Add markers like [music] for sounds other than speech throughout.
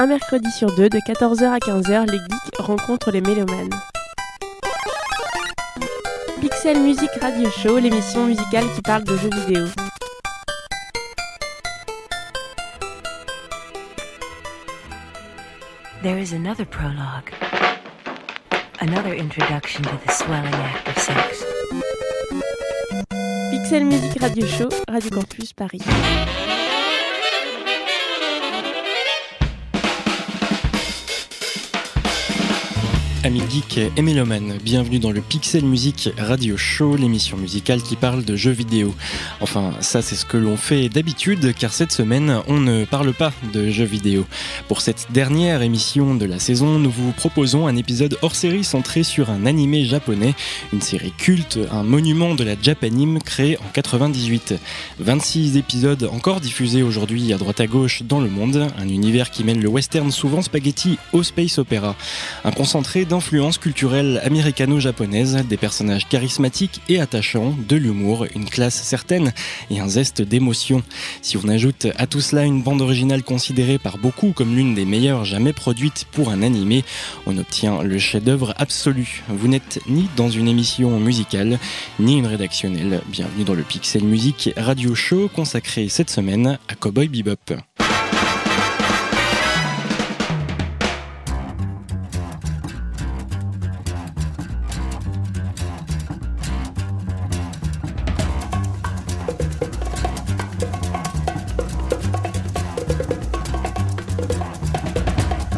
un mercredi sur deux, de 14h à 15h, les geeks rencontrent les mélomanes. Pixel Music Radio Show, l'émission musicale qui parle de jeux vidéo. There is another prologue. Another introduction to the swelling act of sex. Pixel Music Radio Show, Radio Campus Paris. Amis geeks et mélomanes, bienvenue dans le Pixel Music Radio Show, l'émission musicale qui parle de jeux vidéo. Enfin, ça c'est ce que l'on fait d'habitude, car cette semaine, on ne parle pas de jeux vidéo. Pour cette dernière émission de la saison, nous vous proposons un épisode hors série centré sur un animé japonais, une série culte, un monument de la Japanime créé en 98. 26 épisodes encore diffusés aujourd'hui à droite à gauche dans le monde, un univers qui mène le western souvent spaghetti au space opéra. Un concentré d'influences culturelles américano-japonaises, des personnages charismatiques et attachants, de l'humour, une classe certaine et un zeste d'émotion. Si on ajoute à tout cela une bande originale considérée par beaucoup comme l'une des meilleures jamais produites pour un animé, on obtient le chef-d'œuvre absolu. Vous n'êtes ni dans une émission musicale, ni une rédactionnelle. Bienvenue dans le Pixel Music Radio Show consacré cette semaine à Cowboy Bebop.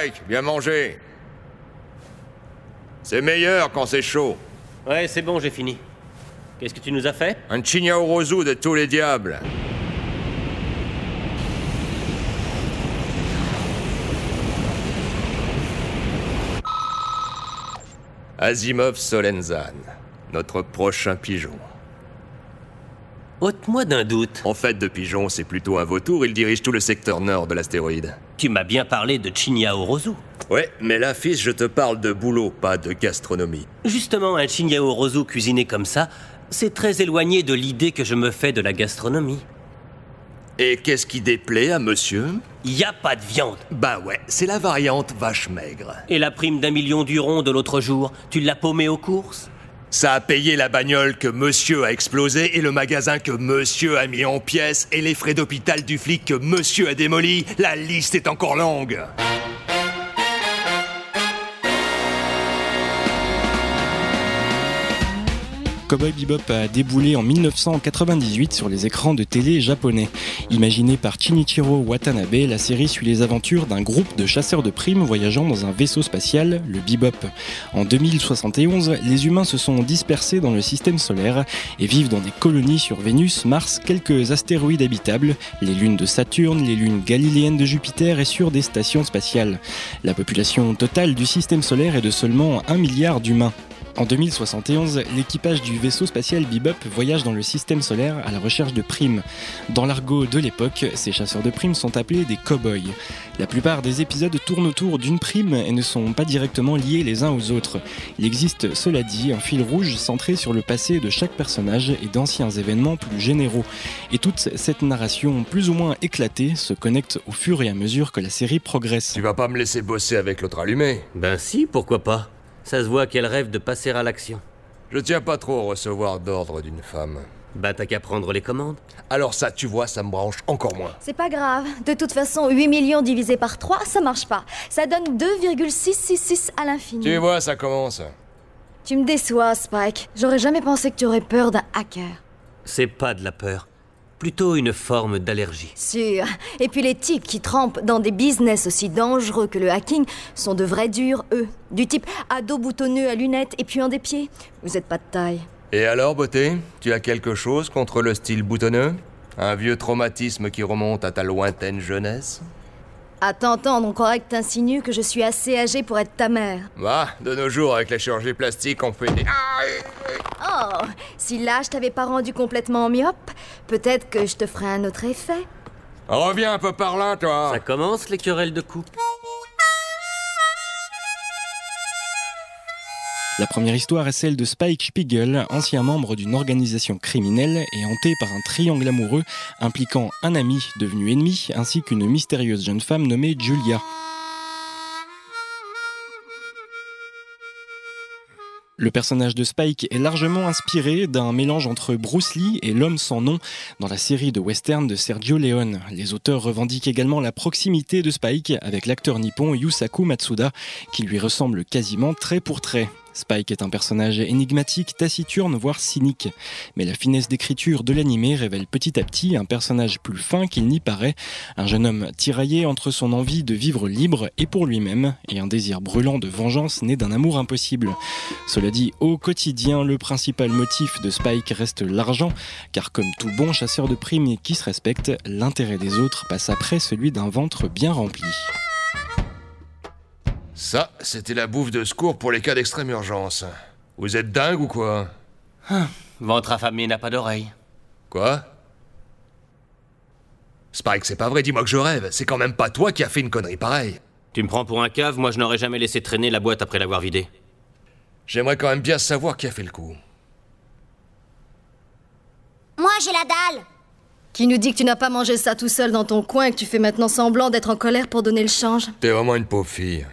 Spike, viens manger. C'est meilleur quand c'est chaud. Ouais, c'est bon, j'ai fini. Qu'est-ce que tu nous as fait? Un chignao rosu de tous les diables. Asimov Solenzan, notre prochain pigeon. Ôte-moi d'un doute. En fait, de pigeon, c'est plutôt un vautour, il dirige tout le secteur nord de l'astéroïde. Tu m'as bien parlé de Chinyao Rosu. Ouais, mais là, fils, je te parle de boulot, pas de gastronomie. Justement, un Chinyao Rosu cuisiné comme ça, c'est très éloigné de l'idée que je me fais de la gastronomie. Et qu'est-ce qui déplaît à monsieur? Y a pas de viande. Bah ouais, c'est la variante vache maigre. Et la prime d'un million d'urons de l'autre jour, tu l'as paumé aux courses? Ça a payé la bagnole que monsieur a explosé et le magasin que monsieur a mis en pièces et les frais d'hôpital du flic que monsieur a démoli. La liste est encore longue. Cowboy Bebop a déboulé en 1998 sur les écrans de télé japonais. Imaginée par Shinichiro Watanabe, la série suit les aventures d'un groupe de chasseurs de primes voyageant dans un vaisseau spatial, le Bebop. En 2071, les humains se sont dispersés dans le système solaire et vivent dans des colonies sur Vénus, Mars, quelques astéroïdes habitables, les lunes de Saturne, les lunes galiléennes de Jupiter et sur des stations spatiales. La population totale du système solaire est de seulement 1 milliard d'humains. En 2071, l'équipage du vaisseau spatial Bebop voyage dans le système solaire à la recherche de primes. Dans l'argot de l'époque, ces chasseurs de primes sont appelés des cow-boys. La plupart des épisodes tournent autour d'une prime et ne sont pas directement liés les uns aux autres. Il existe, cela dit, un fil rouge centré sur le passé de chaque personnage et d'anciens événements plus généraux. Et toute cette narration plus ou moins éclatée se connecte au fur et à mesure que la série progresse. Tu vas pas me laisser bosser avec l'autre allumé? Ben si, pourquoi pas? Ça se voit qu'elle rêve de passer à l'action. Je tiens pas trop à recevoir d'ordre d'une femme. Bah t'as qu'à prendre les commandes. Alors ça, tu vois, ça me branche encore moins. C'est pas grave. De toute façon, 8 millions divisé par 3, ça marche pas. Ça donne 2,666 à l'infini. Tu vois, ça commence. Tu me déçois, Spike. J'aurais jamais pensé que tu aurais peur d'un hacker. C'est pas de la peur. Plutôt une forme d'allergie. Sûr. Et puis les types qui trempent dans des business aussi dangereux que le hacking sont de vrais durs, eux. Du type ado boutonneux à lunettes et puant des pieds. Vous êtes pas de taille. Et alors, beauté Tu as quelque chose contre le style boutonneux? Un vieux traumatisme qui remonte à ta lointaine jeunesse? À t'entendre, on croirait que t'insinues que je suis assez âgée pour être ta mère. Bah, de nos jours, avec la chirurgie plastique, on fait des... Oh, si là je t'avais pas rendu complètement myope, peut-être que je te ferais un autre effet. Reviens un peu par là, toi Ça commence les querelles de couple. La première histoire est celle de Spike Spiegel, ancien membre d'une organisation criminelle et hanté par un triangle amoureux impliquant un ami devenu ennemi ainsi qu'une mystérieuse jeune femme nommée Julia. Le personnage de Spike est largement inspiré d'un mélange entre Bruce Lee et l'homme sans nom dans la série de western de Sergio Leone. Les auteurs revendiquent également la proximité de Spike avec l'acteur nippon Yusaku Matsuda qui lui ressemble quasiment trait pour trait. Spike est un personnage énigmatique, taciturne, voire cynique. Mais la finesse d'écriture de l'animé révèle petit à petit un personnage plus fin qu'il n'y paraît, un jeune homme tiraillé entre son envie de vivre libre et pour lui-même, et un désir brûlant de vengeance né d'un amour impossible. Cela dit, au quotidien, le principal motif de Spike reste l'argent, car comme tout bon chasseur de primes qui se respecte, l'intérêt des autres passe après celui d'un ventre bien rempli. Ça, c'était la bouffe de secours pour les cas d'extrême urgence. Vous êtes dingue ou quoi Ventre affamé n'a pas d'oreille. Quoi Spike, c'est pas vrai, dis-moi que je rêve. C'est quand même pas toi qui as fait une connerie pareille. Tu me prends pour un cave, moi je n'aurais jamais laissé traîner la boîte après l'avoir vidée. J'aimerais quand même bien savoir qui a fait le coup. Moi, j'ai la dalle. Qui nous dit que tu n'as pas mangé ça tout seul dans ton coin et que tu fais maintenant semblant d'être en colère pour donner le change? T'es vraiment une pauvre fille.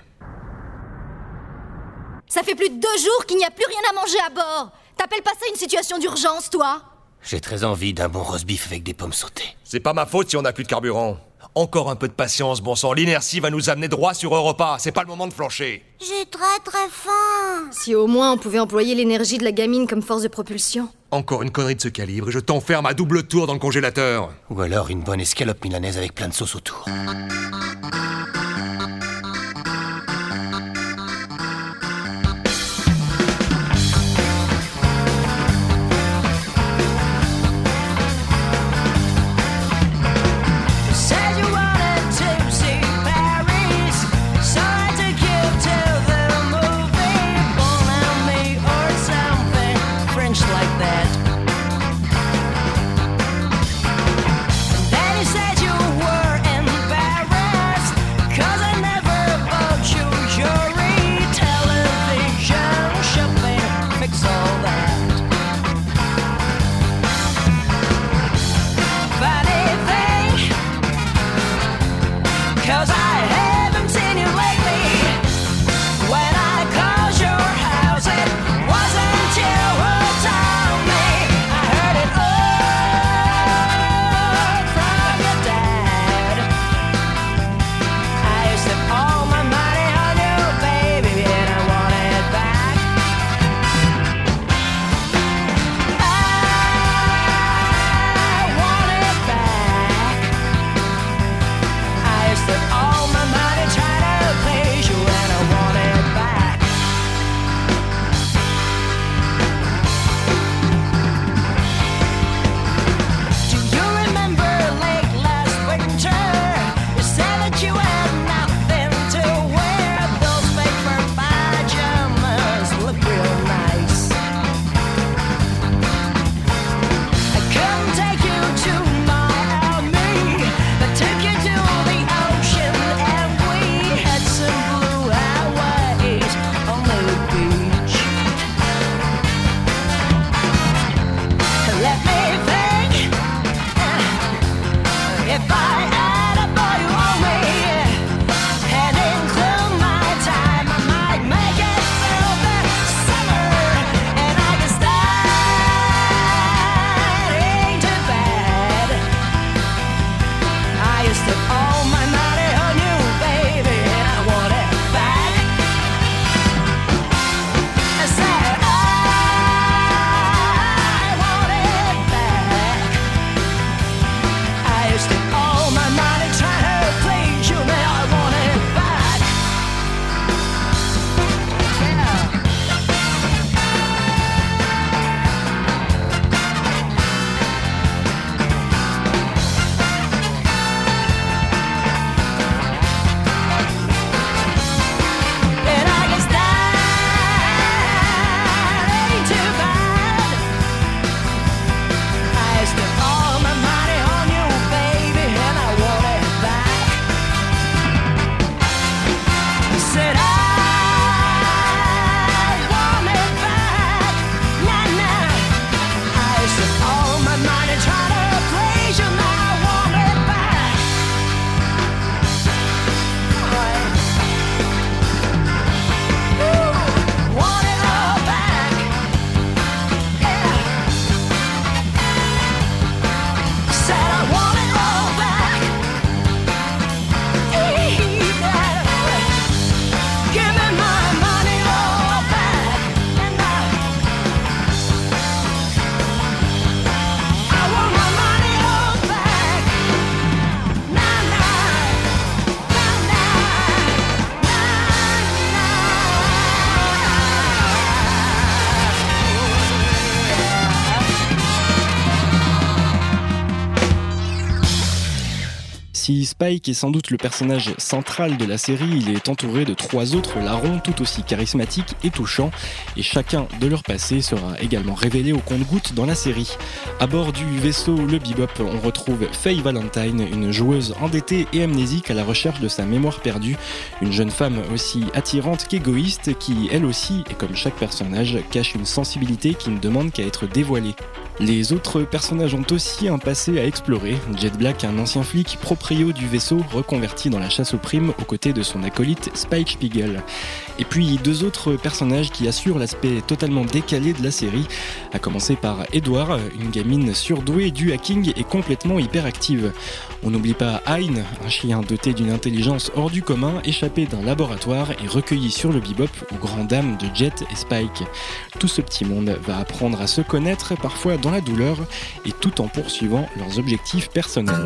Ça fait plus de deux jours qu'il n'y a plus rien à manger à bord T'appelles pas ça une situation d'urgence, toi J'ai très envie d'un bon roast beef avec des pommes sautées. C'est pas ma faute si on a plus de carburant. Encore un peu de patience, bon sang. L'inertie va nous amener droit sur Europa. C'est pas le moment de flancher. J'ai très très faim. Si au moins on pouvait employer l'énergie de la gamine comme force de propulsion. Encore une connerie de ce calibre et je t'enferme à double tour dans le congélateur. Ou alors une bonne escalope milanaise avec plein de sauce autour. Si Spike est sans doute le personnage central de la série, il est entouré de trois autres larrons tout aussi charismatiques et touchants, et chacun de leur passé sera également révélé au compte-goutte dans la série. À bord du vaisseau Le Bebop, on retrouve Faye Valentine, une joueuse endettée et amnésique à la recherche de sa mémoire perdue, une jeune femme aussi attirante qu'égoïste qui, elle aussi, et comme chaque personnage, cache une sensibilité qui ne demande qu'à être dévoilée. Les autres personnages ont aussi un passé à explorer. Jet Black, un ancien flic proprio du vaisseau, reconverti dans la chasse aux primes aux côtés de son acolyte Spike Spiegel. Et puis deux autres personnages qui assurent l'aspect totalement décalé de la série, à commencer par Edward, une gamine surdouée du hacking et complètement hyperactive. On n'oublie pas Hein, un chien doté d'une intelligence hors du commun, échappé d'un laboratoire et recueilli sur le bebop aux grandes dames de Jet et Spike. Tout ce petit monde va apprendre à se connaître, parfois dans la douleur, et tout en poursuivant leurs objectifs personnels.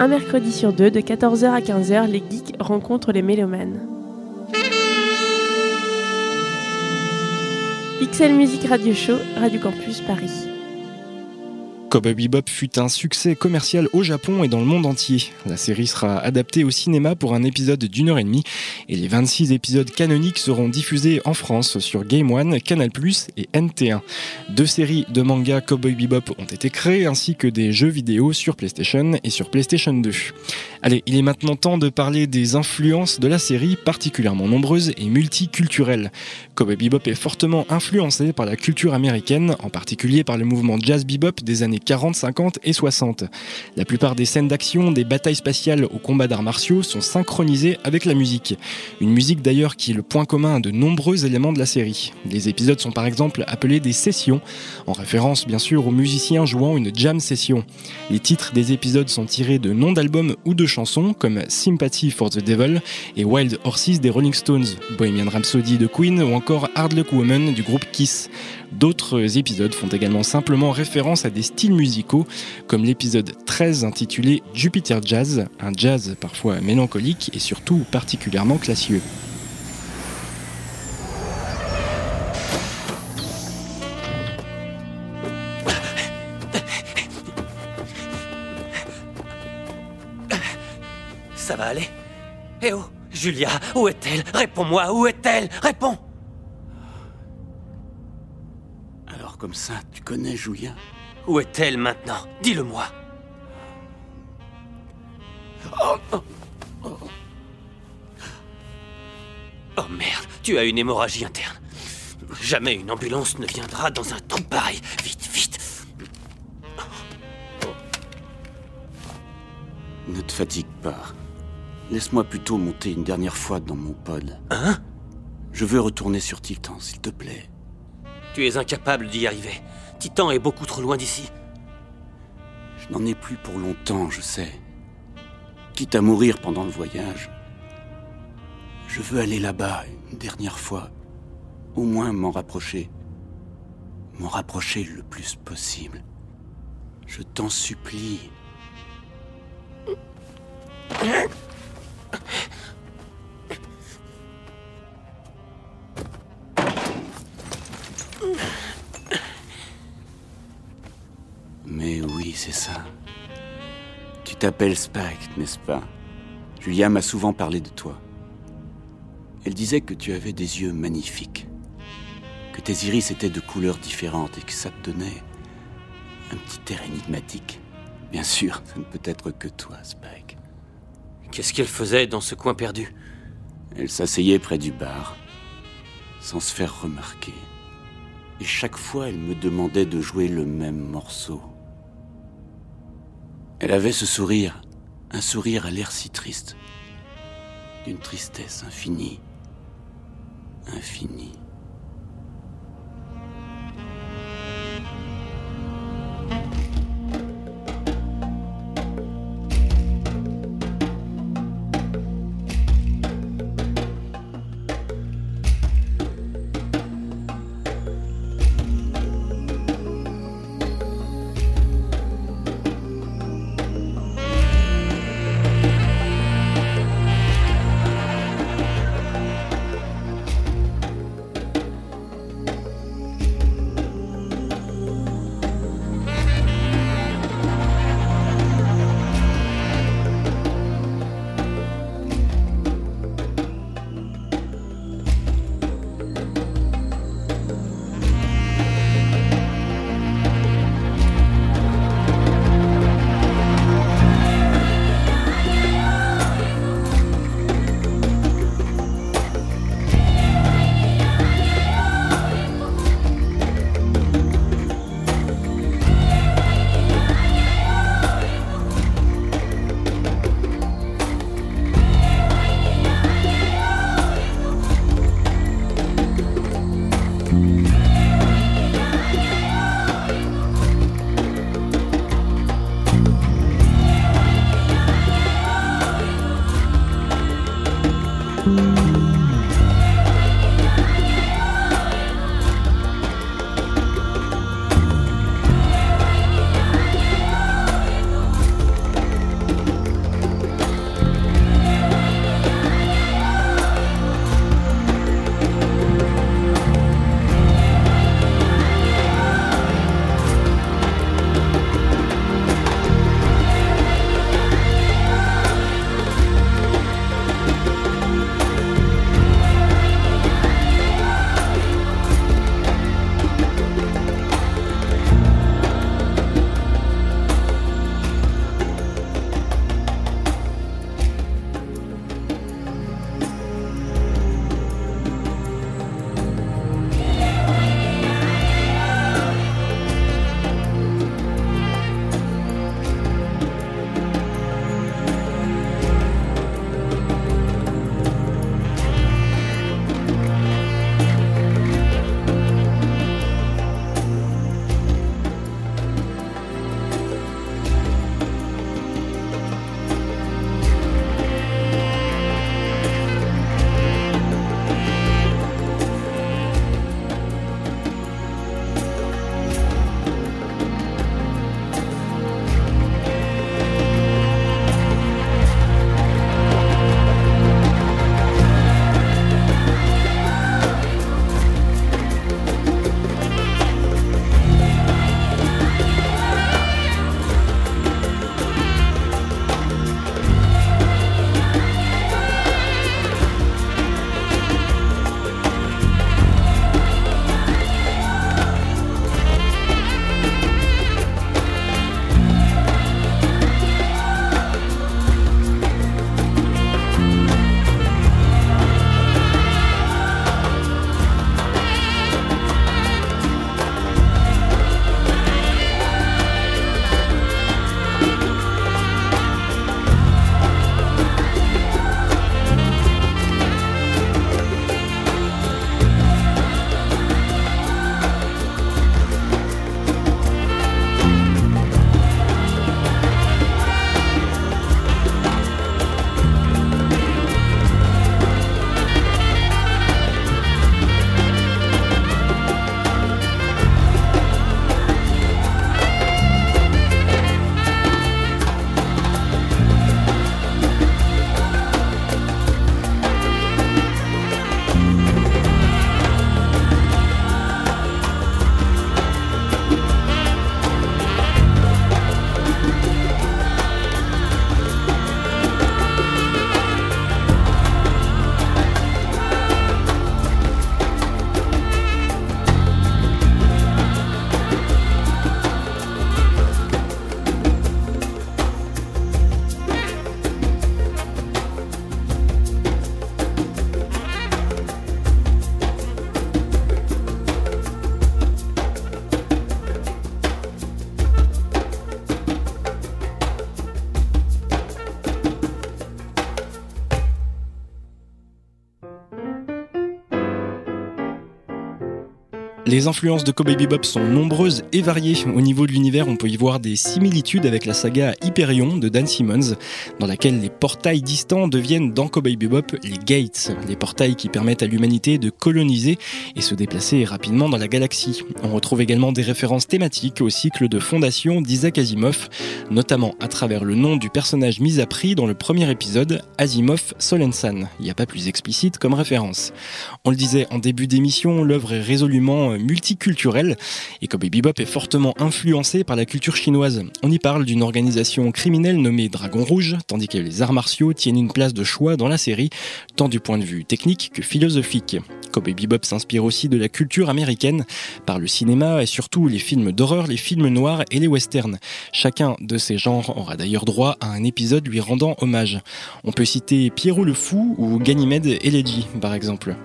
Un mercredi sur deux, de 14h à 15h, les geeks rencontrent les mélomanes. Pixel Music Radio Show, Radio Campus Paris. Cowboy Bebop fut un succès commercial au Japon et dans le monde entier. La série sera adaptée au cinéma pour un épisode d'une heure et demie et les 26 épisodes canoniques seront diffusés en France sur Game One, Canal+, et NT1. Deux séries de manga Cowboy Bebop ont été créées ainsi que des jeux vidéo sur PlayStation et sur PlayStation 2. Allez, il est maintenant temps de parler des influences de la série particulièrement nombreuses et multiculturelles. Cowboy Bebop est fortement influencé par la culture américaine, en particulier par le mouvement jazz bebop des années 40, 50 et 60. La plupart des scènes d'action, des batailles spatiales aux combats d'arts martiaux sont synchronisées avec la musique. Une musique d'ailleurs qui est le point commun de nombreux éléments de la série. Les épisodes sont par exemple appelés des sessions, en référence bien sûr aux musiciens jouant une jam session. Les titres des épisodes sont tirés de noms d'albums ou de chansons comme Sympathy for the Devil et Wild Horses des Rolling Stones, Bohemian Rhapsody de Queen ou encore Hard Luck Woman du groupe Kiss. D'autres épisodes font également simplement référence à des styles musicaux, comme l'épisode 13 intitulé Jupiter Jazz, un jazz parfois mélancolique et surtout particulièrement classieux. Ça va aller? Eh oh Julia, où est-elle? Réponds-moi, où est-elle? Réponds comme ça, tu connais Julia? Où est-elle maintenant? Dis-le-moi. Oh, oh, oh. Oh, merde, tu as une hémorragie interne. Jamais une ambulance ne viendra dans un trou pareil. Vite, vite. Ne te fatigue pas. Laisse-moi plutôt monter une dernière fois dans mon pod. Hein? Je veux retourner sur Titan, s'il te plaît. Tu es incapable d'y arriver. Titan est beaucoup trop loin d'ici. Je n'en ai plus pour longtemps, je sais. Quitte à mourir pendant le voyage, je veux aller là-bas une dernière fois. Au moins m'en rapprocher. M'en rapprocher le plus possible. Je t'en supplie. C'est ça. Tu t'appelles Spike, n'est-ce pas? Julia m'a souvent parlé de toi. Elle disait que tu avais des yeux magnifiques, que tes iris étaient de couleurs différentes et que ça te donnait un petit air énigmatique. Bien sûr, ça ne peut être que toi, Spike. Qu'est-ce qu'elle faisait dans ce coin perdu? Elle s'asseyait près du bar, sans se faire remarquer. Et chaque fois, elle me demandait de jouer le même morceau. Elle avait ce sourire, un sourire à l'air si triste, d'une tristesse infinie, infinie. Les influences de Cowboy Bebop sont nombreuses et variées. Au niveau de l'univers, on peut y voir des similitudes avec la saga Hyperion de Dan Simmons, dans laquelle les portails distants deviennent dans Cowboy Bebop les gates, les portails qui permettent à l'humanité de coloniser et se déplacer rapidement dans la galaxie. On retrouve également des références thématiques au cycle de fondation d'Isaac Asimov, notamment à travers le nom du personnage mis à prix dans le premier épisode, Asimov Solensan. Il n'y a pas plus explicite comme référence. On le disait en début d'émission, l'œuvre est résolument multiculturelle et Cowboy Bebop est fortement influencé par la culture chinoise. On y parle d'une organisation criminelle nommée Dragon Rouge, tandis que les arts martiaux tiennent une place de choix dans la série, tant du point de vue technique que philosophique. Cowboy Bebop s'inspire aussi de la culture américaine par le cinéma et surtout les films d'horreur, les films noirs et les westerns. Chacun de ces genres aura d'ailleurs droit à un épisode lui rendant hommage. On peut citer Pierrot le Fou ou Ganymede Elegy par exemple.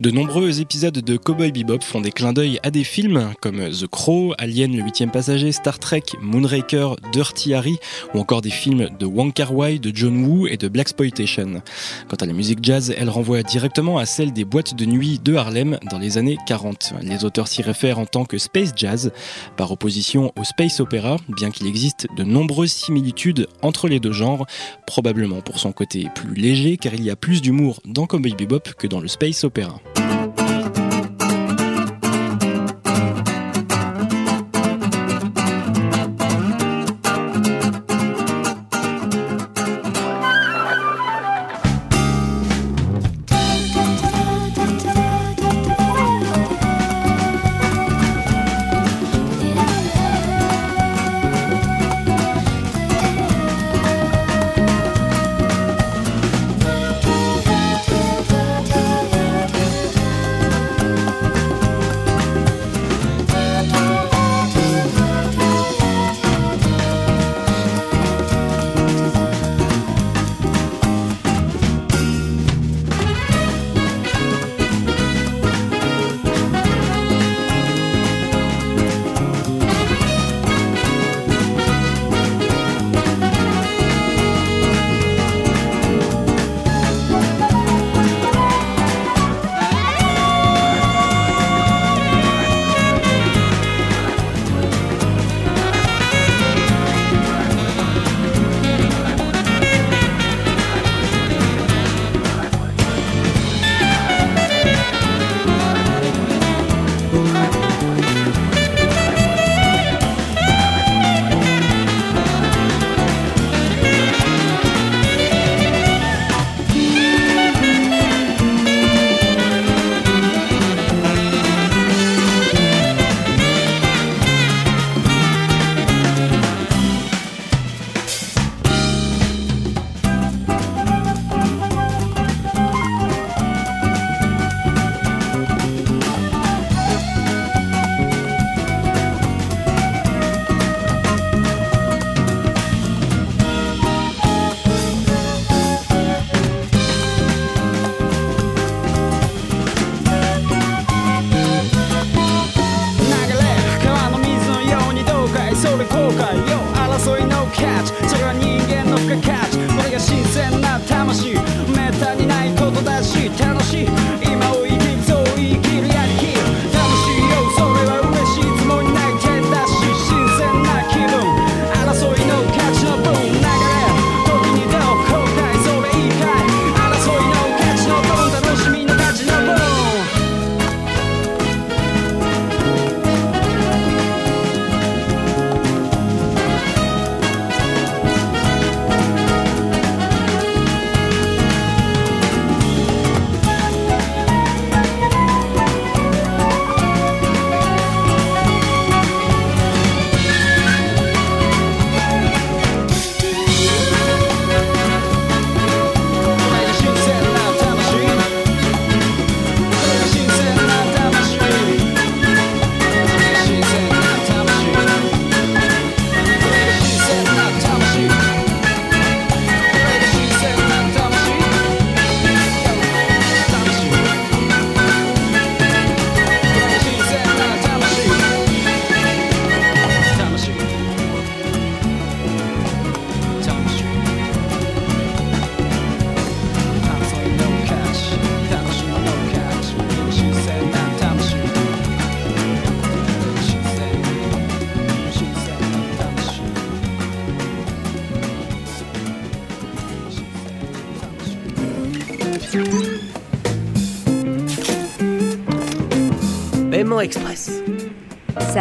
De nombreux épisodes de Cowboy Bebop font des clins d'œil à des films comme The Crow, Alien le huitième passager, Star Trek, Moonraker, Dirty Harry ou encore des films de Wong Kar Wai, de John Woo et de Blaxploitation. Quant à la musique jazz, elle renvoie directement à celle des boîtes de nuit de Harlem dans les années 40. Les auteurs s'y réfèrent en tant que space jazz, par opposition au space opera, bien qu'il existe de nombreuses similitudes entre les deux genres, probablement pour son côté plus léger car il y a plus d'humour dans Cowboy Bebop que dans le space opera.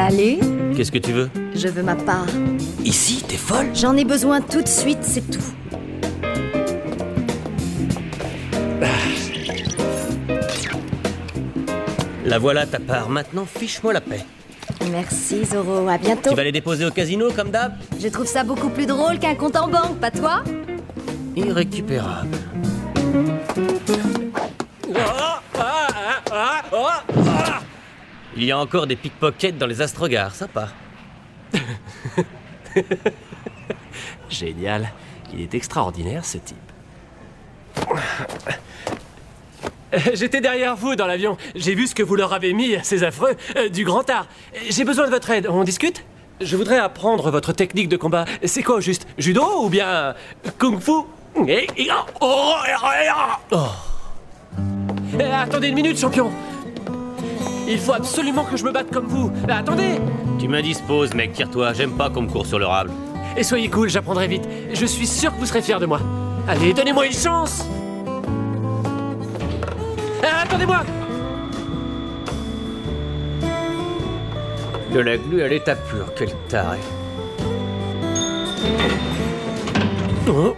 Salut, Qu'est-ce que tu veux je veux ma part. Ici, t'es folle J'en ai besoin tout de suite, c'est tout. La voilà ta part. Maintenant, fiche-moi la paix. Merci Zoro, à bientôt. Tu vas les déposer au casino comme d'hab Je trouve ça beaucoup plus drôle qu'un compte en banque, pas toi? Irrécupérable. Il y a encore des pickpockets dans les astrogars, sympa. [laughs] Génial. Il est extraordinaire, ce type. J'étais derrière vous dans l'avion. J'ai vu ce que vous leur avez mis, ces affreux, euh, du grand art. J'ai besoin de votre aide. On discute? Je voudrais apprendre votre technique de combat. C'est quoi juste Judo ou bien euh, kung fu? Eh, eh, oh, oh. Eh, Attendez une minute, champion. Il faut absolument que je me batte comme vous. Eh, Attendez Tu m'indisposes, mec, tire-toi. J'aime pas qu'on me court sur le rable. Et soyez cool, j'apprendrai vite. Je suis sûr que vous serez fiers de moi. Allez, donnez-moi une chance Ah, Attendez-moi De la glu à l'état pur, quel taré. Oh.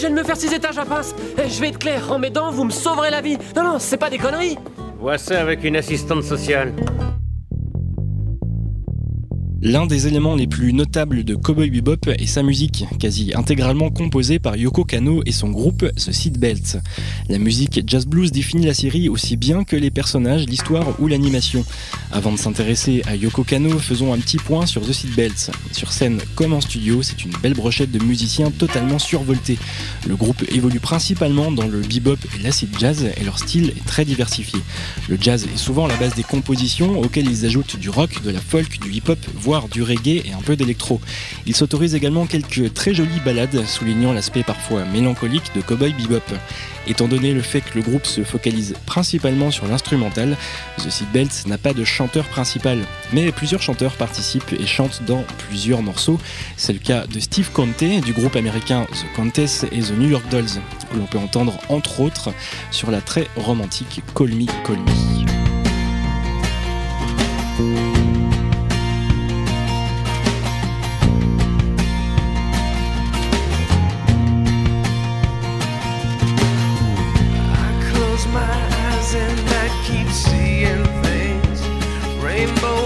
Je viens de me faire six étages à pince. Eh, je vais être clair, en mes dents, vous me sauverez la vie. Non, non, c'est pas des conneries. Vois ça avec une assistante sociale. L'un des éléments les plus notables de Cowboy Bebop est sa musique, quasi intégralement composée par Yoko Kano et son groupe The Seatbelts. La musique jazz blues définit la série aussi bien que les personnages, l'histoire ou l'animation. Avant de s'intéresser à Yoko Kano, faisons un petit point sur The Seatbelts. Sur scène comme en studio, c'est une belle brochette de musiciens totalement survoltés. Le groupe évolue principalement dans le bebop et l'acid jazz et leur style est très diversifié. Le jazz est souvent la base des compositions auxquelles ils ajoutent du rock, de la folk, du hip-hop, voire du reggae et un peu d'électro. Ils s'autorisent également quelques très jolies ballades, soulignant l'aspect parfois mélancolique de Cowboy Bebop. Étant donné le fait que le groupe se focalise principalement sur l'instrumental, The Seatbelts n'a pas de chanteur principal, mais plusieurs chanteurs participent et chantent dans plusieurs morceaux. C'est le cas de Steve Conte du groupe américain The Countess et The New York Dolls, où l'on peut entendre entre autres sur la très romantique Call Me Call Me. Rainbow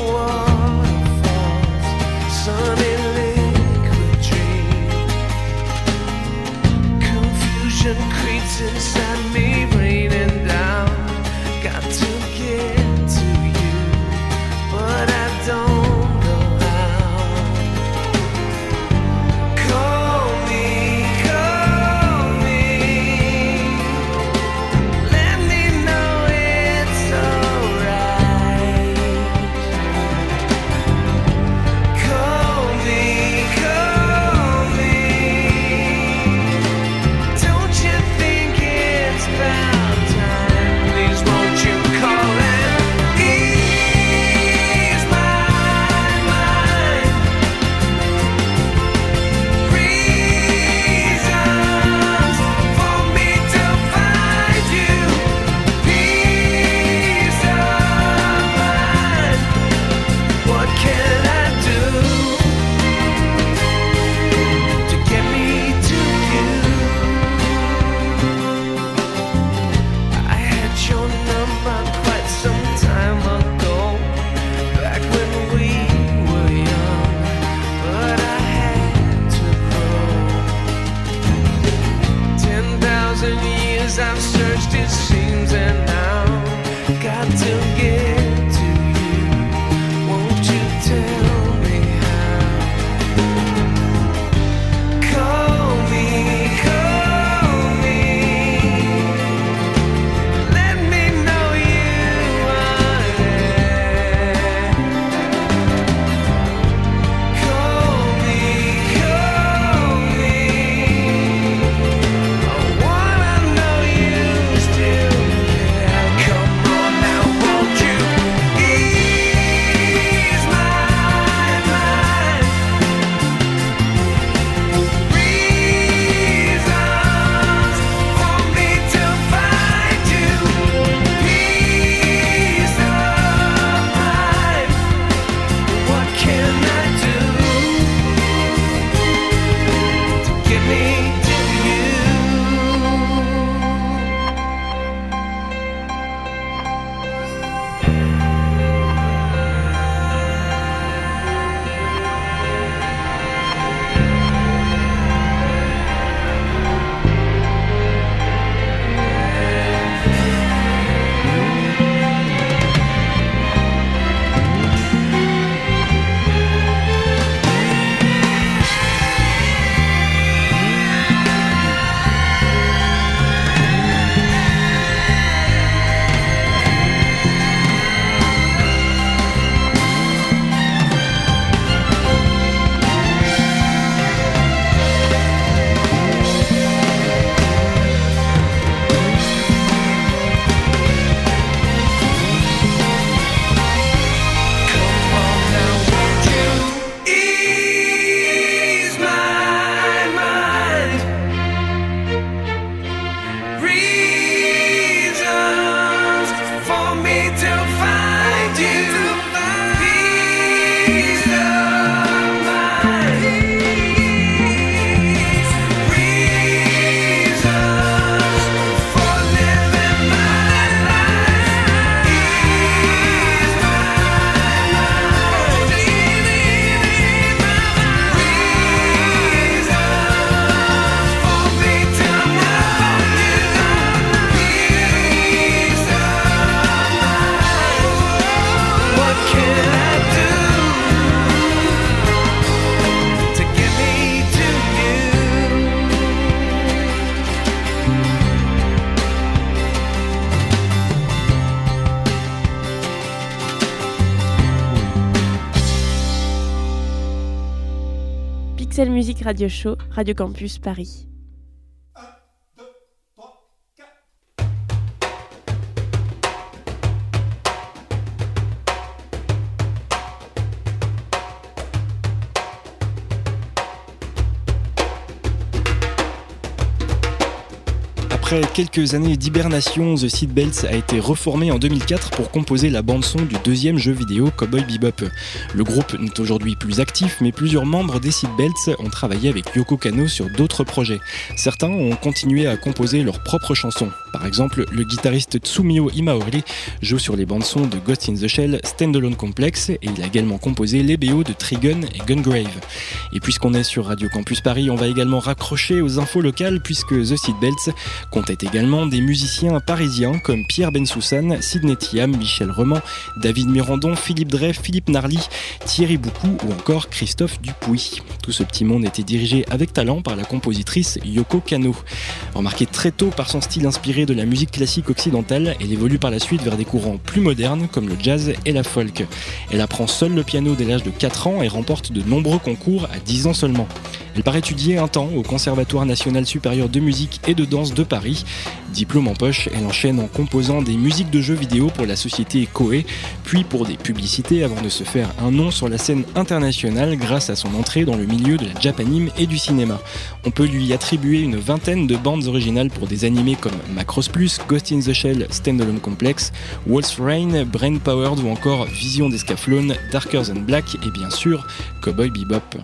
Radio Show, Radio Campus Paris. Après quelques années d'hibernation, The Seatbelts a été reformé en 2004 pour composer la bande-son du deuxième jeu vidéo Cowboy Bebop. Le groupe n'est aujourd'hui plus actif, mais plusieurs membres des Seatbelts ont travaillé avec Yoko Kano sur d'autres projets. Certains ont continué à composer leurs propres chansons. Par exemple, le guitariste Tsumio Imaori joue sur les bandes-sons de Ghost in the Shell, Standalone Complex, et il a également composé les BO de Trigun et Gungrave. Et puisqu'on est sur Radio Campus Paris, on va également raccrocher aux infos locales puisque The Seatbelts comptait également des musiciens parisiens comme Pierre Bensoussan, Sidney Thiam, Michel Roman, David Mirandon, Philippe Drey, Philippe Narly, Thierry Boucou ou encore Christophe Dupuis. Tout ce petit monde était dirigé avec talent par la compositrice Yoko Kano. Remarquée très tôt par son style inspiré de la musique classique occidentale, elle évolue par la suite vers des courants plus modernes comme le jazz et la folk. Elle apprend seule le piano dès l'âge de 4 ans et remporte de nombreux concours à 10 ans seulement. Elle part étudier un temps au Conservatoire national supérieur de musique et de danse de Paris. Diplôme en poche, elle enchaîne en composant des musiques de jeux vidéo pour la société Koei, puis pour des publicités avant de se faire un nom sur la scène internationale grâce à son entrée dans le milieu de la japanime et du cinéma. On peut lui attribuer une vingtaine de bandes originales pour des animés comme Macross Plus, Ghost in the Shell, Standalone Complex, Wolf's Rain, Brain Powered ou encore Vision d'Escaflowne, Darker Than Black et bien sûr Cowboy Bebop.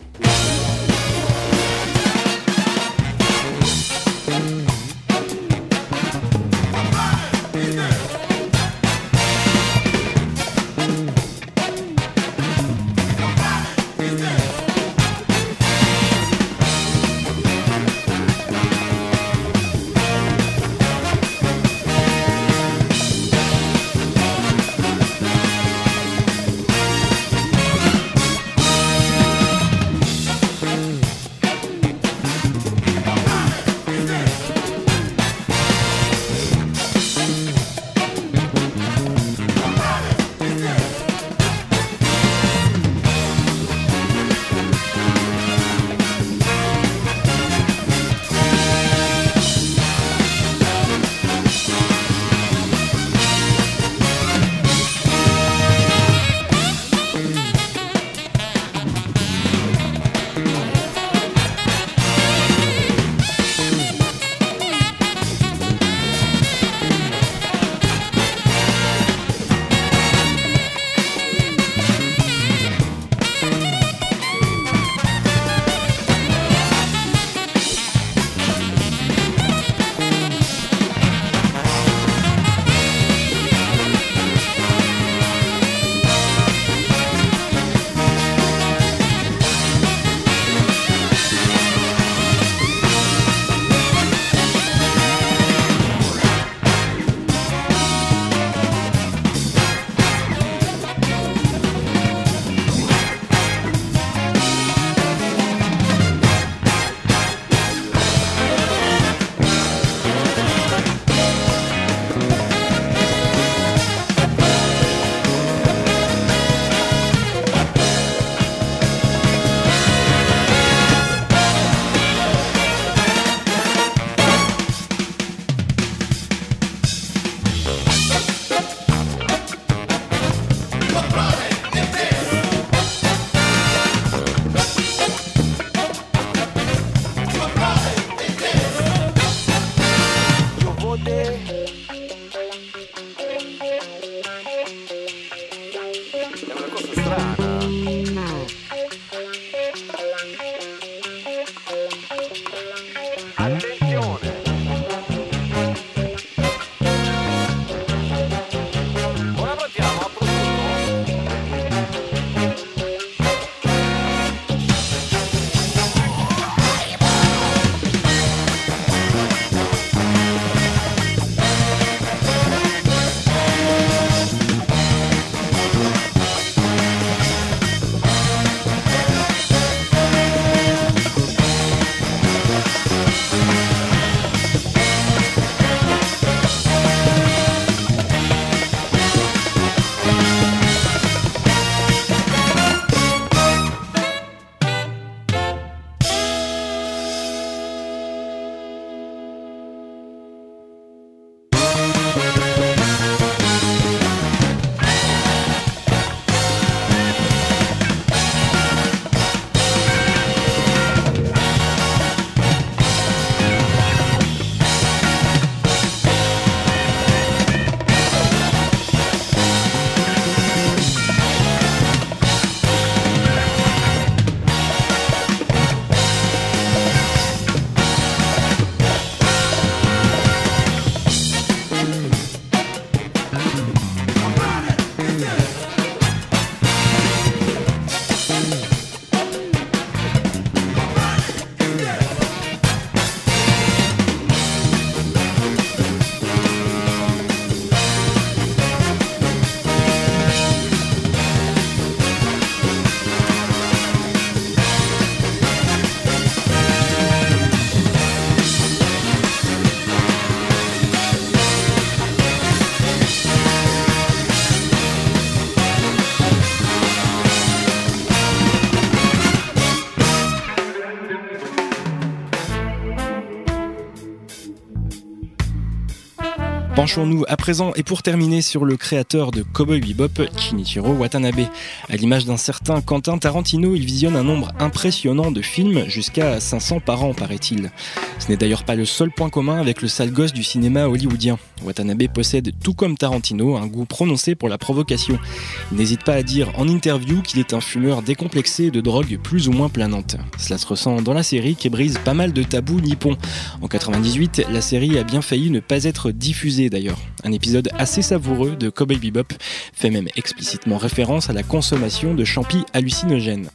Penchons-nous à présent et pour terminer sur le créateur de Cowboy Bebop, Shinichiro Watanabe. À l'image d'un certain Quentin Tarantino, il visionne un nombre impressionnant de films, jusqu'à 500 par an paraît-il. Ce n'est d'ailleurs pas le seul point commun avec le sale gosse du cinéma hollywoodien. Watanabe possède, tout comme Tarantino, un goût prononcé pour la provocation. Il n'hésite pas à dire en interview qu'il est un fumeur décomplexé de drogue plus ou moins planante. Cela se ressent dans la série qui brise pas mal de tabous nippons. En 98, la série a bien failli ne pas être diffusée. Un épisode assez savoureux de Cowboy Bebop fait même explicitement référence à la consommation de champis hallucinogènes.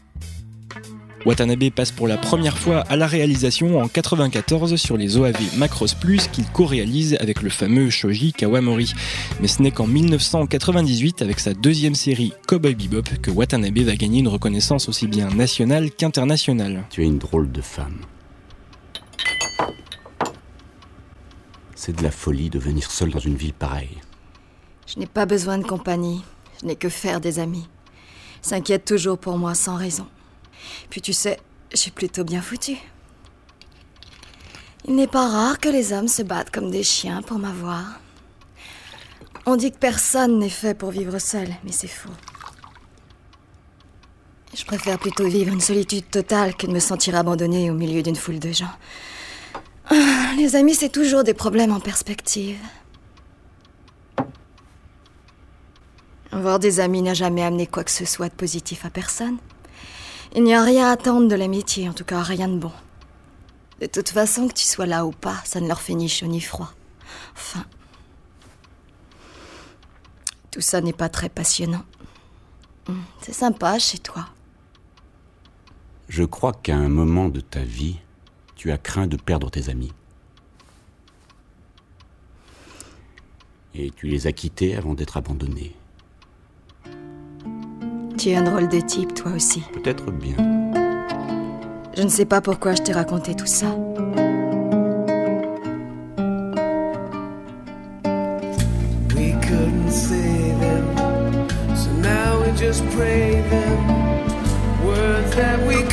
Watanabe passe pour la première fois à la réalisation en 94 sur les OAV Macross Plus qu'il co-réalise avec le fameux Shoji Kawamori. Mais ce n'est qu'en 1998 avec sa deuxième série Cowboy Bebop que Watanabe va gagner une reconnaissance aussi bien nationale qu'internationale. Tu es une drôle de femme. C'est de la folie de venir seule dans une ville pareille. Je n'ai pas besoin de compagnie. Je n'ai que faire des amis. S'inquiète toujours pour moi sans raison. Puis tu sais, je suis plutôt bien foutue. Il n'est pas rare que les hommes se battent comme des chiens pour m'avoir. On dit que personne n'est fait pour vivre seul, mais c'est faux. Je préfère plutôt vivre une solitude totale que de me sentir abandonnée au milieu d'une foule de gens. Ah, Les amis, c'est toujours des problèmes en perspective. Avoir des amis n'a jamais amené quoi que ce soit de positif à personne. Il n'y a rien à attendre de l'amitié, en tout cas rien de bon. De toute façon, que tu sois là ou pas, ça ne leur fait ni chaud ni froid. Enfin. Tout ça n'est pas très passionnant. Hum, C'est sympa chez toi. Je crois qu'à un moment de ta vie, tu as craint de perdre tes amis. Et tu les as quittés avant d'être abandonné. Tu es un drôle de type, toi aussi. Peut-être bien. Je ne sais pas pourquoi je t'ai raconté tout ça. We couldn't save them, so now we just pray them words that we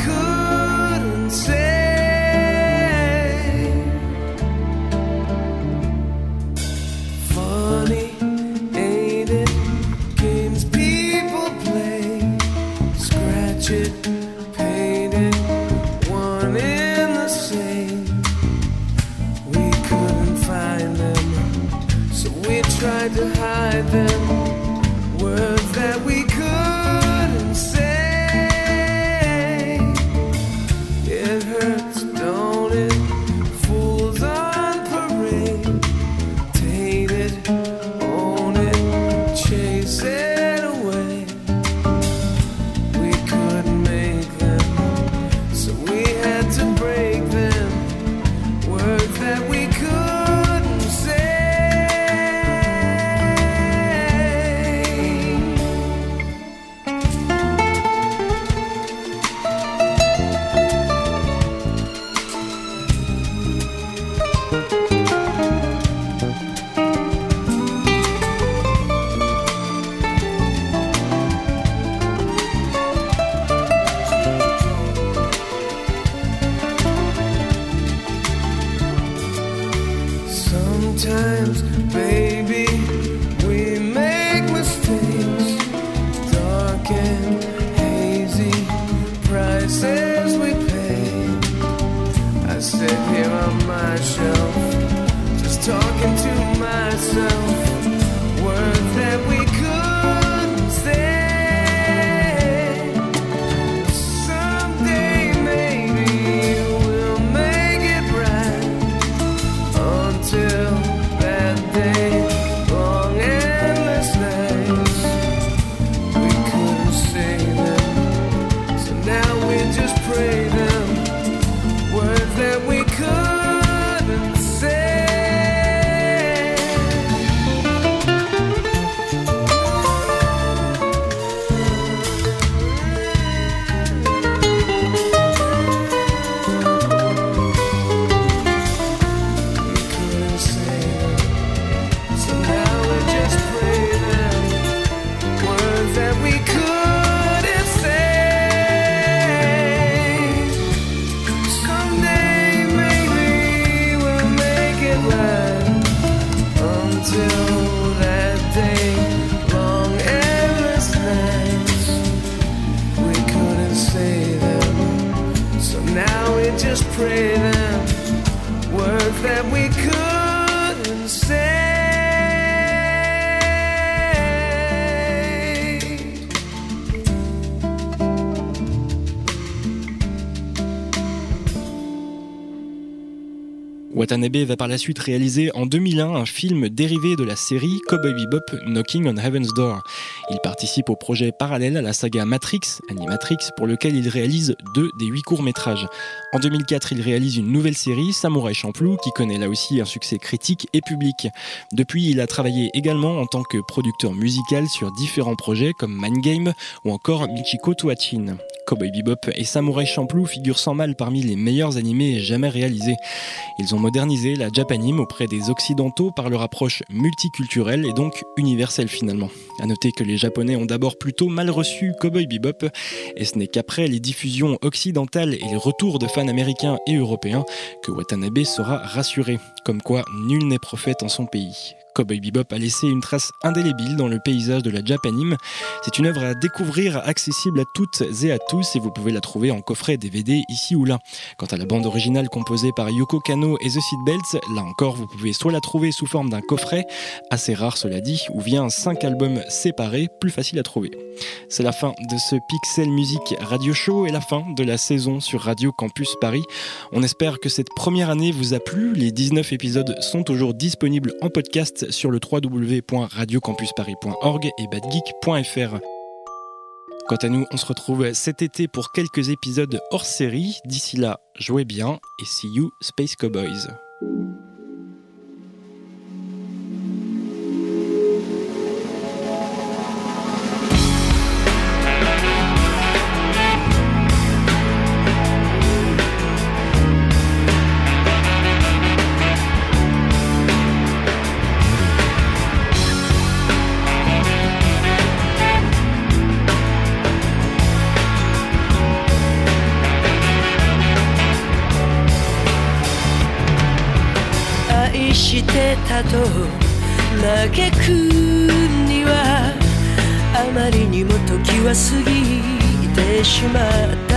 Va par la suite réaliser en 2001 un film dérivé de la série Cowboy Bebop Knocking on Heaven's Door. Il participe au projet parallèle à la saga Matrix, Animatrix, pour lequel il réalise deux des huit courts-métrages. En 2004, il réalise une nouvelle série, Samurai Champloo, qui connaît là aussi un succès critique et public. Depuis, il a travaillé également en tant que producteur musical sur différents projets comme Mind Game ou encore Michiko Tuachin. Cowboy Bebop et Samurai Champloo figurent sans mal parmi les meilleurs animés jamais réalisés. Ils ont modernisé la Japanime auprès des Occidentaux par leur approche multiculturelle et donc universelle finalement. À noter que les Japonais ont d'abord plutôt mal reçu Cowboy Bebop, et ce n'est qu'après les diffusions occidentales et les retours de fans américains et européens que Watanabe sera rassuré. Comme quoi, nul n'est prophète en son pays. Cowboy Bebop a laissé une trace indélébile dans le paysage de la Japanime. C'est une œuvre à découvrir, accessible à toutes et à tous, et vous pouvez la trouver en coffret DVD ici ou là. Quant à la bande originale composée par Yoko Kano et The Seatbelts, là encore, vous pouvez soit la trouver sous forme d'un coffret, assez rare cela dit, ou via 5 albums séparés, plus facile à trouver. C'est la fin de ce Pixel Music Radio Show et la fin de la saison sur Radio Campus Paris. On espère que cette première année vous a plu. Les 19 épisodes sont toujours disponibles en podcast sur le www.radiocampusparis.org et badgeek.fr. Quant à nous, on se retrouve cet été pour quelques épisodes hors série. D'ici là, jouez bien et see you Space Cowboys. たと嘆くにはあまりにも時は過ぎてしまった。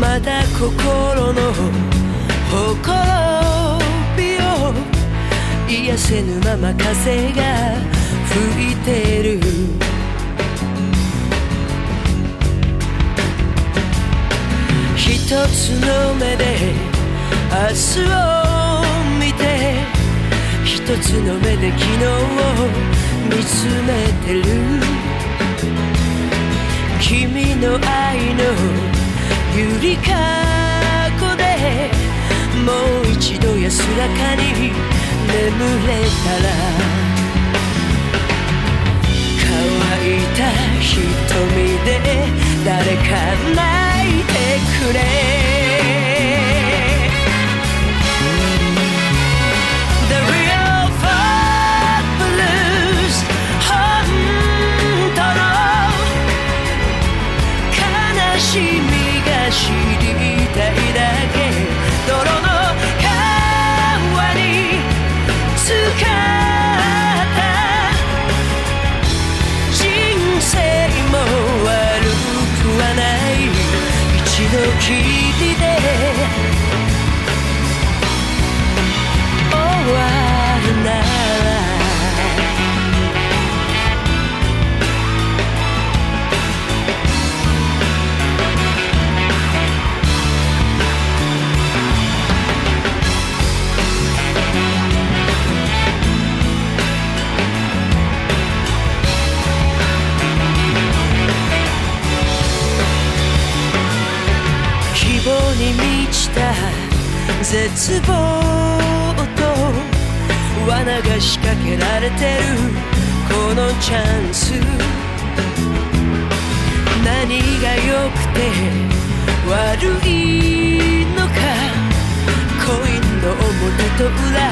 まだ心のほころびを癒せぬまま風が吹いてる。一つの目で明日をて一つの目で昨日を見つめてる。君の愛のゆりかごでもう一度安らかに眠れたら。乾いた瞳で誰か泣いてくれ。day 絶望と罠が仕掛けられてるこのチャンス何が良くて悪いのかコインの表と裏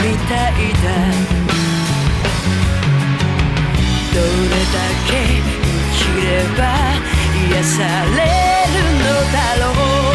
みたいだどれだけ生きれば癒されるのだろう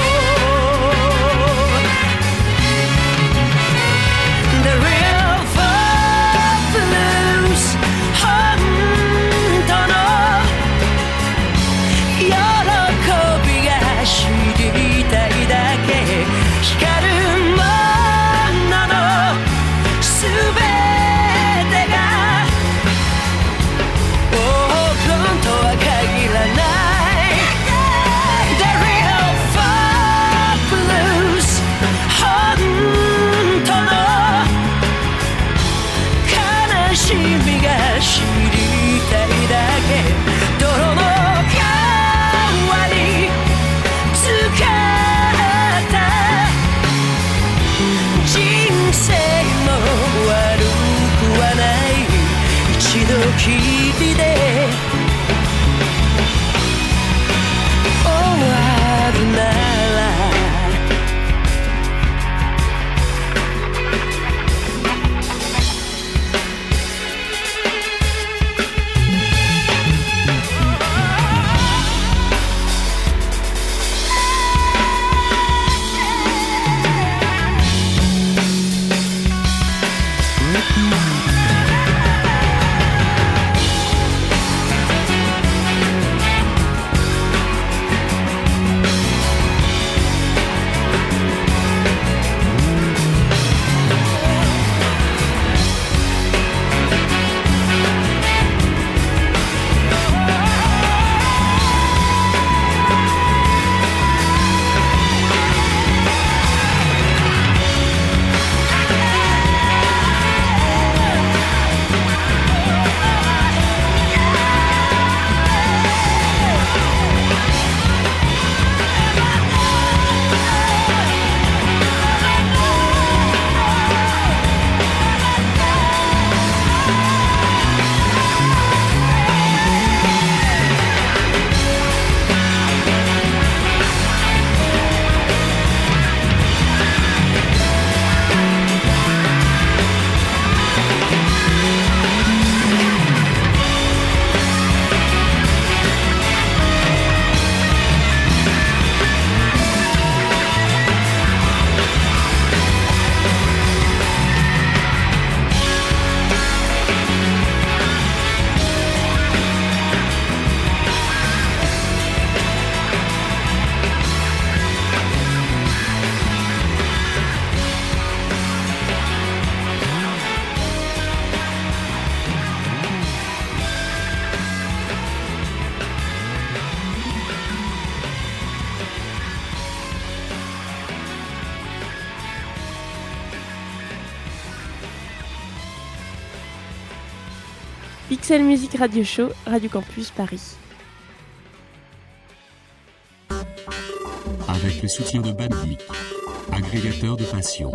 spécial musique radio show, Radio Campus Paris. Avec le soutien de Bandic, agrégateur de passion.